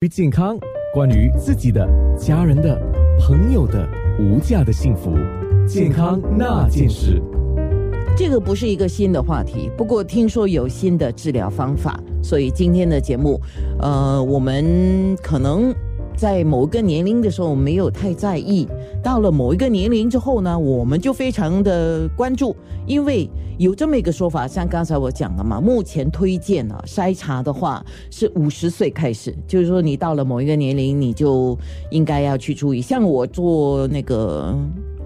于健康，关于自己的、家人的、朋友的无价的幸福，健康那件事。这个不是一个新的话题，不过听说有新的治疗方法，所以今天的节目，呃，我们可能。在某一个年龄的时候没有太在意，到了某一个年龄之后呢，我们就非常的关注，因为有这么一个说法，像刚才我讲的嘛，目前推荐啊筛查的话是五十岁开始，就是说你到了某一个年龄，你就应该要去注意。像我做那个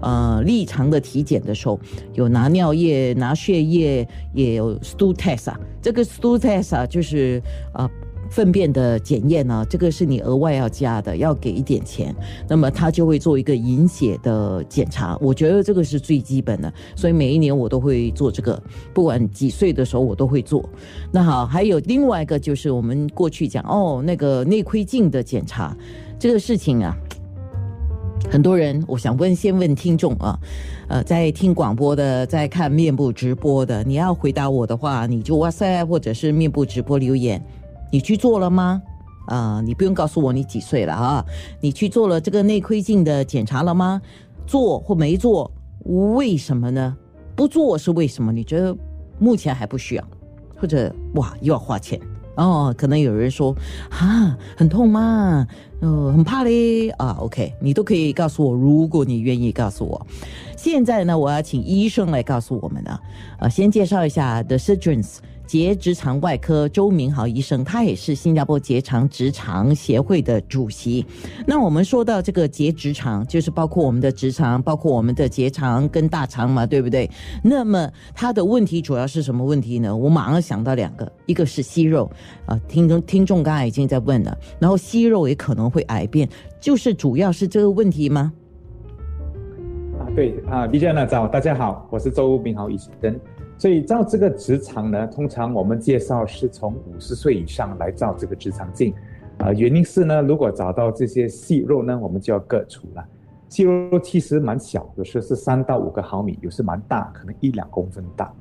呃立常的体检的时候，有拿尿液、拿血液，也有 stool test 啊，这个 stool test 啊就是啊。粪便的检验呢，这个是你额外要加的，要给一点钱。那么他就会做一个隐血的检查，我觉得这个是最基本的，所以每一年我都会做这个，不管几岁的时候我都会做。那好，还有另外一个就是我们过去讲哦，那个内窥镜的检查，这个事情啊，很多人我想问，先问听众啊，呃，在听广播的，在看面部直播的，你要回答我的话，你就哇塞，或者是面部直播留言。你去做了吗？啊，你不用告诉我你几岁了啊？你去做了这个内窥镜的检查了吗？做或没做？为什么呢？不做是为什么？你觉得目前还不需要，或者哇又要花钱哦？可能有人说啊，很痛吗？呃，很怕嘞啊。OK，你都可以告诉我，如果你愿意告诉我。现在呢，我要请医生来告诉我们呢。呃，先介绍一下 The Surgeons。结直肠外科周明豪医生，他也是新加坡结肠直肠协会的主席。那我们说到这个结直肠，就是包括我们的直肠，包括我们的结肠跟大肠嘛，对不对？那么它的问题主要是什么问题呢？我马上想到两个，一个是息肉，啊，听众听众刚才已经在问了，然后息肉也可能会癌变，就是主要是这个问题吗？啊，对啊，李娟娜早，大家好，我是周明豪医生。所以照这个直肠呢，通常我们介绍是从五十岁以上来照这个直肠镜，啊，原因是呢，如果找到这些息肉呢，我们就要割除了。息肉其实蛮小，有时候是三到五个毫米，有时蛮大，可能一两公分大。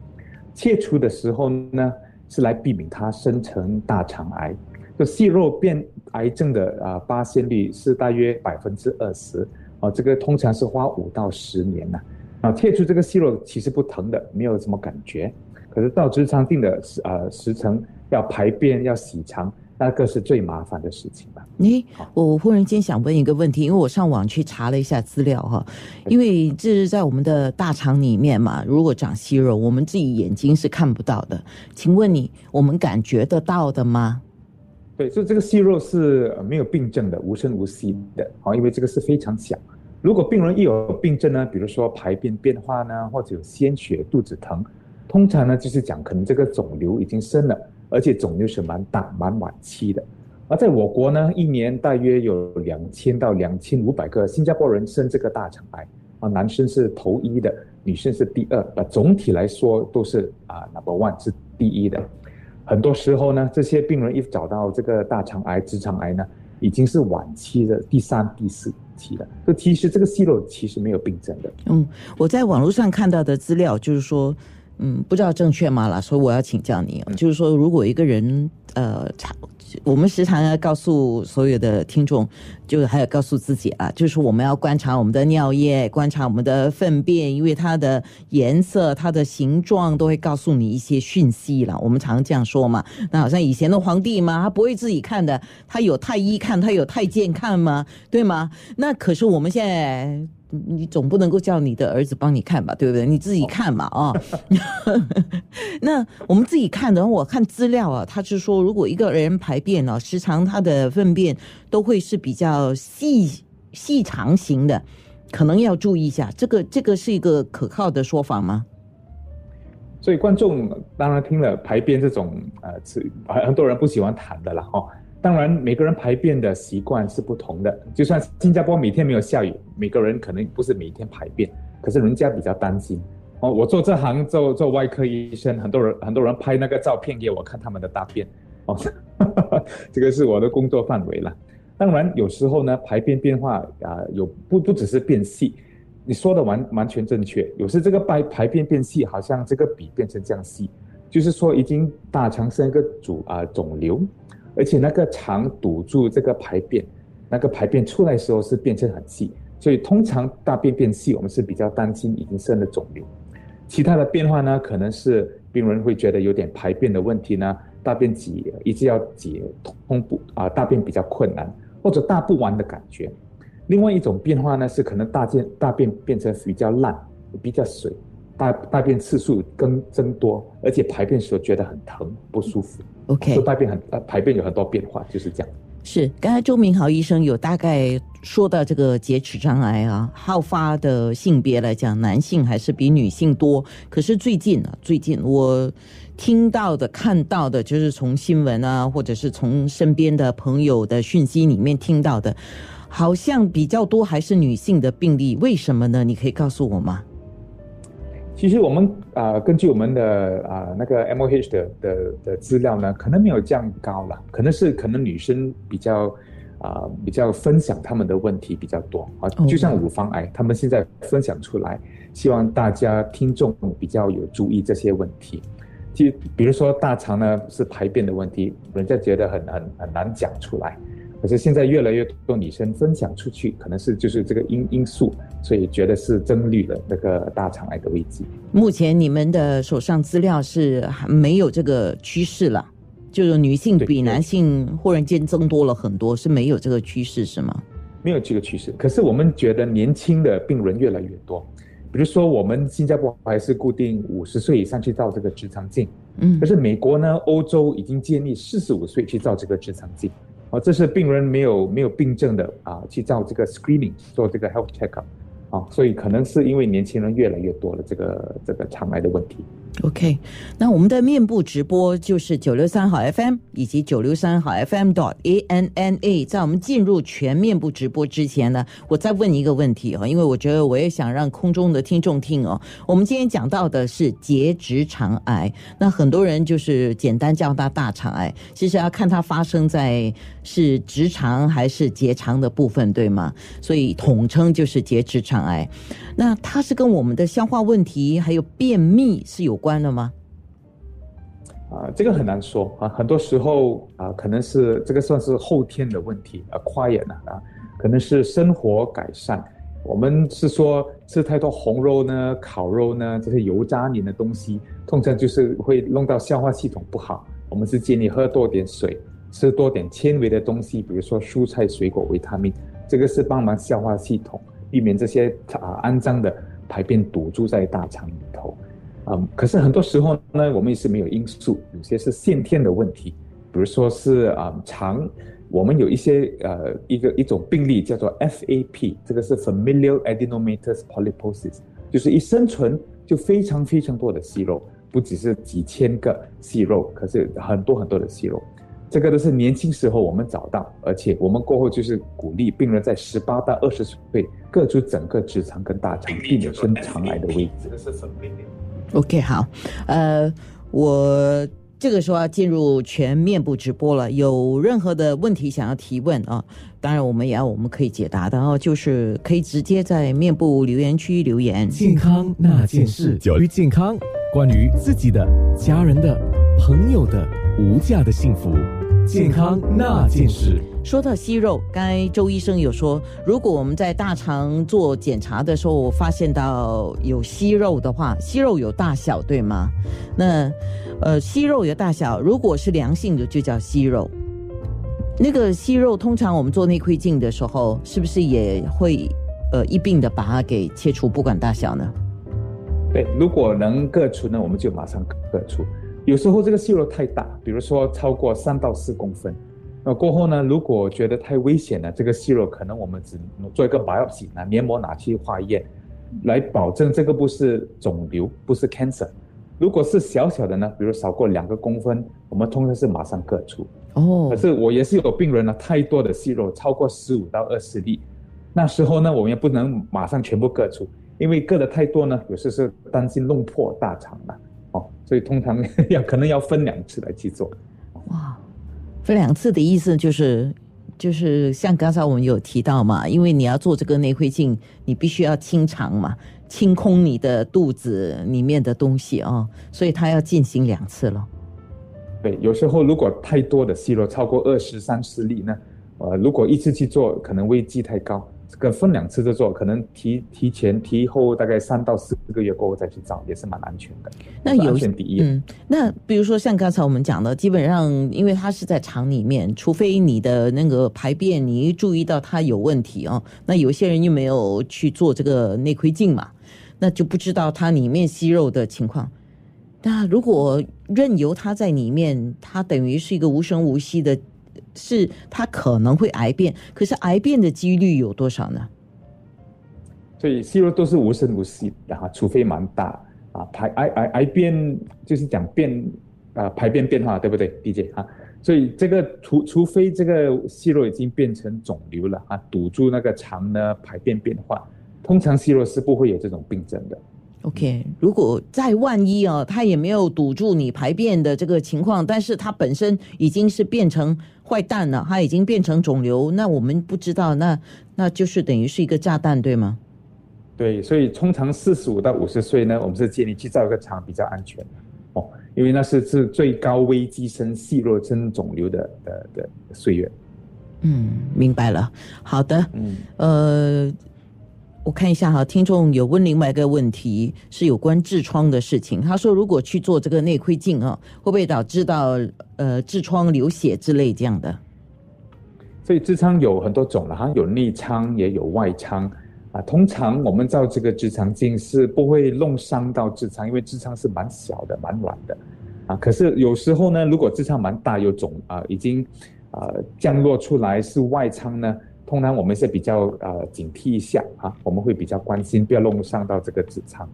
切除的时候呢，是来避免它生成大肠癌。就息肉变癌症的啊，发现率是大约百分之二十，啊，这个通常是花五到十年呢。切除这个息肉其实不疼的，没有什么感觉。可是到直肠镜的时呃时辰要排便要洗肠，那个是最麻烦的事情吧？诶，我忽然间想问一个问题，因为我上网去查了一下资料哈，因为这是在我们的大肠里面嘛，如果长息肉，我们自己眼睛是看不到的。请问你，我们感觉得到的吗？对，就这个息肉是没有病症的，无声无息的，好，因为这个是非常小。如果病人一有病症呢，比如说排便变化呢，或者有鲜血、肚子疼，通常呢就是讲可能这个肿瘤已经生了，而且肿瘤是蛮大、蛮晚期的。而在我国呢，一年大约有两千到两千五百个新加坡人生这个大肠癌，啊，男生是头一的，女生是第二，啊，总体来说都是啊 number one 是第一的。很多时候呢，这些病人一找到这个大肠癌、直肠癌呢，已经是晚期的第三、第四。期的，这其实这个息肉其实没有病症的。嗯，我在网络上看到的资料就是说，嗯，不知道正确吗？啦，所以我要请教你，就是说，如果一个人呃，我们时常要告诉所有的听众，就还有告诉自己啊，就是我们要观察我们的尿液，观察我们的粪便，因为它的颜色、它的形状都会告诉你一些讯息了。我们常这样说嘛。那好像以前的皇帝嘛，他不会自己看的，他有太医看，他有太监看吗？对吗？那可是我们现在。你总不能够叫你的儿子帮你看吧，对不对？你自己看嘛啊。那我们自己看的，我看资料啊，他是说，如果一个人排便呢，时常他的粪便都会是比较细细长型的，可能要注意一下。这个这个是一个可靠的说法吗？所以观众当然听了排便这种呃，是很多人不喜欢谈的了哈。当然，每个人排便的习惯是不同的。就算新加坡每天没有下雨，每个人可能不是每天排便，可是人家比较担心。哦，我做这行做做外科医生，很多人很多人拍那个照片给我看他们的大便。哦，这个是我的工作范围了。当然，有时候呢，排便变化啊，有不不只是变细，你说的完完全正确。有时这个排排便变细，好像这个笔变成这样细，就是说已经大肠生一个主啊肿瘤。而且那个肠堵住这个排便，那个排便出来时候是变成很细，所以通常大便变细，我们是比较担心已经生了肿瘤。其他的变化呢，可能是病人会觉得有点排便的问题呢，大便挤一直要挤通不啊，大便比较困难，或者大不完的感觉。另外一种变化呢，是可能大便大便变成比较烂，比较水，大大便次数更增多，而且排便时候觉得很疼不舒服。OK，就大便很呃排便有很多变化，就是这样。是，刚才周明豪医生有大概说到这个结齿障碍啊，好发的性别来讲，男性还是比女性多。可是最近啊，最近我听到的、看到的，就是从新闻啊，或者是从身边的朋友的讯息里面听到的，好像比较多还是女性的病例。为什么呢？你可以告诉我吗？其实我们啊、呃根据我们的啊、那个 M O H 的的的资料呢，可能没有这样高了，可能是可能女生比较啊、比较分享他们的问题比较多啊哦，就像乳房癌，他们现在分享出来，希望大家听众比较有注意这些问题。就比如说大肠呢是排便的问题，人家觉得很很很难讲出来，可是现在越来越多女生分享出去，可能是就是这个因因素，所以觉得是增绿了那个大肠癌的危机。目前你们的手上资料是还没有这个趋势了，就是女性比男性忽然间增多了很多，是没有这个趋势是吗？没有这个趋势。可是我们觉得年轻的病人越来越多，比如说我们新加坡还是固定五十岁以上去照这个直肠镜，嗯可是美国呢、欧洲已经建议四十五岁去照这个直肠镜，啊，这是病人没有没有病症的啊，去照这个 screening 做这个 health checkup，啊，所以可能是因为年轻人越来越多了这个这个肠癌的问题。OK，那我们的面部直播就是九六三号 FM 以及九六三号 FM dot A N N A。在我们进入全面部直播之前呢，我再问一个问题哦，因为我觉得我也想让空中的听众听哦。我们今天讲到的是结直肠癌，那很多人就是简单叫它大肠癌，其实要看它发生在是直肠还是结肠的部分，对吗？所以统称就是结直肠癌。那它是跟我们的消化问题还有便秘是有关的吗？啊，这个很难说啊，很多时候啊，可能是这个算是后天的问题啊，跨眼了啊，可能是生活改善。我们是说吃太多红肉呢、烤肉呢，这些油炸黏的东西，通常就是会弄到消化系统不好。我们是建议喝多点水，吃多点纤维的东西，比如说蔬菜、水果、维他命，这个是帮忙消化系统，避免这些啊肮脏的排便堵住在大肠里头。嗯，可是很多时候呢，我们也是没有因素，有些是先天的问题，比如说是啊、肠，我们有一些呃一个一种病例叫做 FAP，这个是 Familial Adenomatous Polyposis，就是一生存就非常非常多的息肉，不只是几千个息肉，可是很多很多的息肉。这个都是年轻时候我们找到，而且我们过后就是鼓励病人在十八到二十岁各出整个直肠跟大肠，避免生肠癌的危机。OK，好，呃，我这个时候要进入全面部直播了，有任何的问题想要提问啊，当然我们也要我们可以解答的哦，就是可以直接在面部留言区留言。健康那件事，关于健康，关于自己的、家人的、朋友的无价的幸福，健康那件事。说到息肉，刚才周医生有说，如果我们在大肠做检查的时候发现到有息肉的话，息肉有大小对吗？那呃，息肉有大小，如果是良性的就叫息肉。那个息肉通常我们做内窥镜的时候，是不是也会呃一并的把它给切除，不管大小呢？对，如果能割除呢，我们就马上割除。有时候这个息肉太大，比如说超过三到四公分，那过后呢，如果觉得太危险了，这个息肉可能我们只能做一个 biopsy，拿黏膜拿去化验，来保证这个不是肿瘤，不是 cancer。如果是小小的呢，比如少过两个公分，我们通常是马上割除。哦可，是我也是有病人呢，太多的息肉超过十五到二十粒，那时候呢，我们也不能马上全部割除，因为割的太多呢，有时是担心弄破大肠了，哦，所以通常 要可能要分两次来去做。哇，分两次的意思就是，就是像刚才我们有提到嘛，因为你要做这个内窥镜，你必须要清肠嘛，清空你的肚子里面的东西啊、所以它要进行两次了。对，有时候如果太多的息肉超过二十三十粒呢，呃，如果一次去做，可能危机太高。这个分两次的做，可能提提前提后大概三到四个月过后再去找，也是蛮安全的。那有。嗯，那比如说像刚才我们讲的，基本上因为它是在肠里面，除非你的那个排便你一注意到它有问题哦，那有些人又没有去做这个内窥镜嘛，那就不知道它里面息肉的情况。那如果任由它在里面，它等于是一个无声无息的。是它可能会癌变，可是癌变的几率有多少呢？所以息肉都是无声无息的哈，除非蛮大啊，排癌癌癌变就是讲变啊排便变化，对不对，D J 啊？所以这个除除非这个息肉已经变成肿瘤了啊，堵住那个肠呢排便变化，通常息肉是不会有这种病症的。OK，如果再万一啊，它也没有堵住你排便的这个情况，但是它本身已经是变成坏蛋了，它已经变成肿瘤，那我们不知道，那那就是等于是一个炸弹，对吗？对，所以通常四十五到五十岁呢，我们是建议去造一个肠比较安全哦，因为那是是最高危机生细弱生肿瘤的的的岁月。嗯，明白了。好的，嗯，呃。我看一下哈，听众有问另外一个问题，是有关痔疮的事情。他说，如果去做这个内窥镜啊，会不会导致到呃痔疮流血之类这样的？所以痔疮有很多种了哈，有内疮也有外疮啊。通常我们照这个直肠镜是不会弄伤到痔疮，因为痔疮是蛮小的、蛮软的啊。可是有时候呢，如果痔疮蛮大有肿啊，已经啊降落出来是外疮呢。通常我们是比较呃警惕一下啊，我们会比较关心，不要弄伤到这个直肠。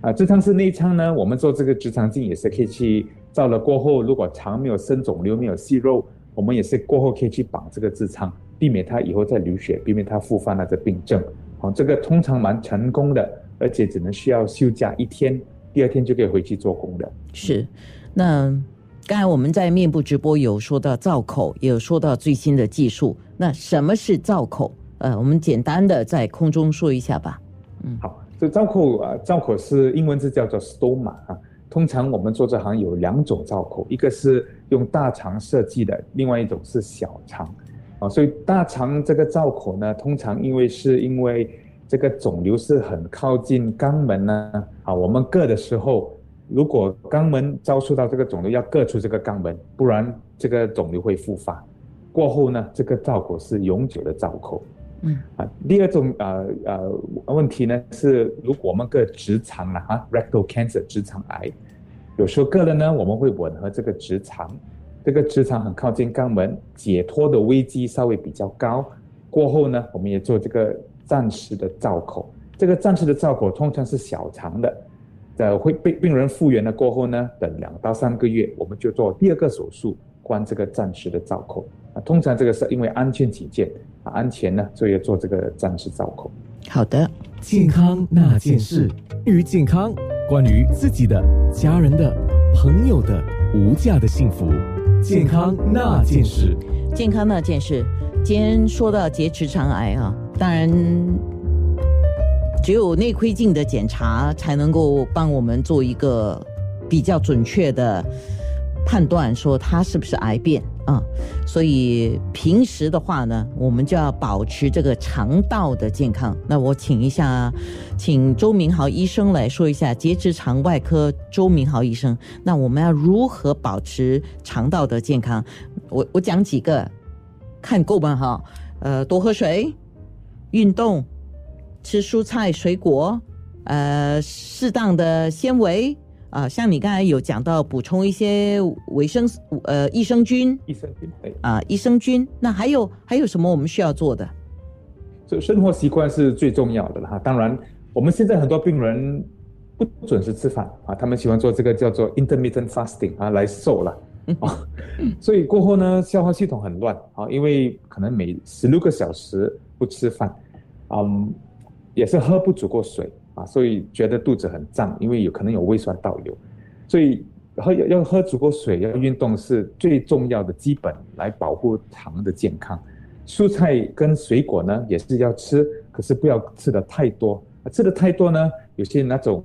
啊，直肠是内疮呢，我们做这个直肠镜也是可以去照了过后，如果肠没有生肿瘤、没有息肉，我们也是过后可以去绑这个痔疮，避免它以后再流血，避免它复发那个病症。好，这个通常蛮成功的，而且只能需要休假一天，第二天就可以回去做工的。是，那。刚才我们在面部直播有说到造口，有说到最新的技术。那什么是造口？呃，我们简单的在空中说一下吧。嗯，好，这造口啊，造口是英文字叫做 stoma 啊。通常我们做这行有两种造口，一个是用大肠设计的，另外一种是小肠。啊，所以大肠这个造口呢，通常因为是因为这个肿瘤是很靠近肛门呢，啊，我们割的时候。如果肛门遭受到这个肿瘤，要割除这个肛门，不然这个肿瘤会复发。过后呢，这个造口是永久的造口。嗯啊，第二种呃呃问题呢是，如果我们割直肠了啊，rectal cancer 直肠癌，有时候割了呢，我们会吻合这个直肠，这个直肠很靠近肛门，解脱的危机稍微比较高。过后呢，我们也做这个暂时的造口，这个暂时的造口通常是小肠的。在会被病人复原了过后呢，等两到三个月，我们就做第二个手术，关这个暂时的造口。啊，通常这个是因为安全起见，啊，安全呢，所以要做这个暂时造口。好的，健康那件事，关于健康，关于自己的、家人的、朋友的无价的幸福，健康那件事，健康那件事。今天说到结直肠癌啊，当然。只有内窥镜的检查才能够帮我们做一个比较准确的判断，说它是不是癌变啊。所以平时的话呢，我们就要保持这个肠道的健康。那我请一下，请周明豪医生来说一下结直肠外科周明豪医生，那我们要如何保持肠道的健康？我我讲几个，看够吗？哈，呃，多喝水，运动。吃蔬菜水果，呃，适当的纤维啊，像你刚才有讲到补充一些维生素，呃，益生菌，益生菌，对啊，益生菌。那还有还有什么我们需要做的？所以生活习惯是最重要的了哈。当然，我们现在很多病人不准时吃饭啊，他们喜欢做这个叫做 intermittent fasting 啊，来瘦了啊。所以过后呢，消化系统很乱啊，因为可能每十六个小时不吃饭，嗯。也是喝不足够水啊，所以觉得肚子很胀，因为有可能有胃酸倒流，所以喝要喝足够水，要运动是最重要的基本来保护肠的健康。蔬菜跟水果呢也是要吃，可是不要吃的太多，吃的太多呢，有些那种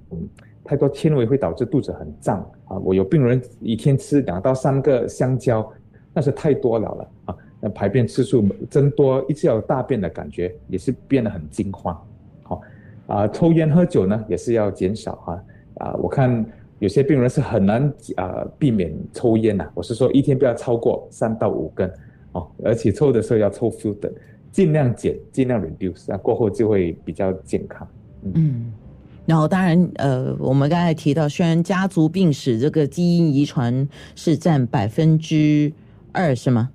太多纤维会导致肚子很胀啊。我有病人一天吃两到三个香蕉，那是太多了了啊。那排便次数增多，一直有大便的感觉，也是变得很惊慌。好啊，抽烟喝酒呢也是要减少哈啊。我看有些病人是很难啊避免抽烟呐，我是说一天不要超过三到五根哦，而且抽的时候要抽 filter，尽量减，尽量 reduce，那过后就会比较健康。嗯，然后当然呃，我们刚才提到，虽然家族病史这个基因遗传是占百分之二是吗？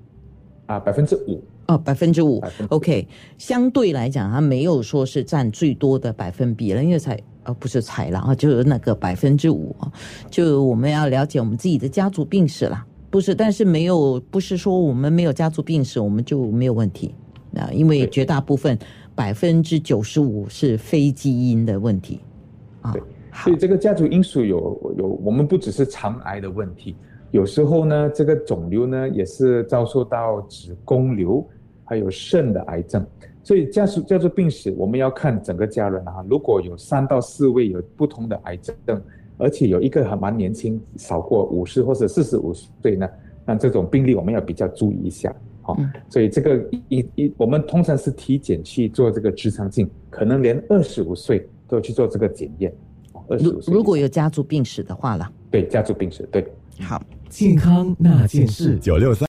啊，百分之五哦，百分之五，OK，相对来讲，它没有说是占最多的百分比了，因为才呃不是才了啊，就是那个百分之五啊，就我们要了解我们自己的家族病史啦，不是，但是没有不是说我们没有家族病史，我们就没有问题。啊，因为绝大部分百分之九十五是非基因的问题啊对，所以这个家族因素有有，我们不只是肠癌的问题，有时候呢，这个肿瘤呢也是遭受到子宫瘤，还有肾的癌症。所以家属家族病史，我们要看整个家人啊。如果有三到四位有不同的癌症，而且有一个还蛮年轻，少过五十或者四十五岁呢，那这种病例我们要比较注意一下。好、嗯所以这个一一我们通常是体检去做这个直肠镜，可能连二十五岁都要去做这个检验。二十五岁如果有家族病史的话了，对家族病史，对。好。健康那件事，九六三。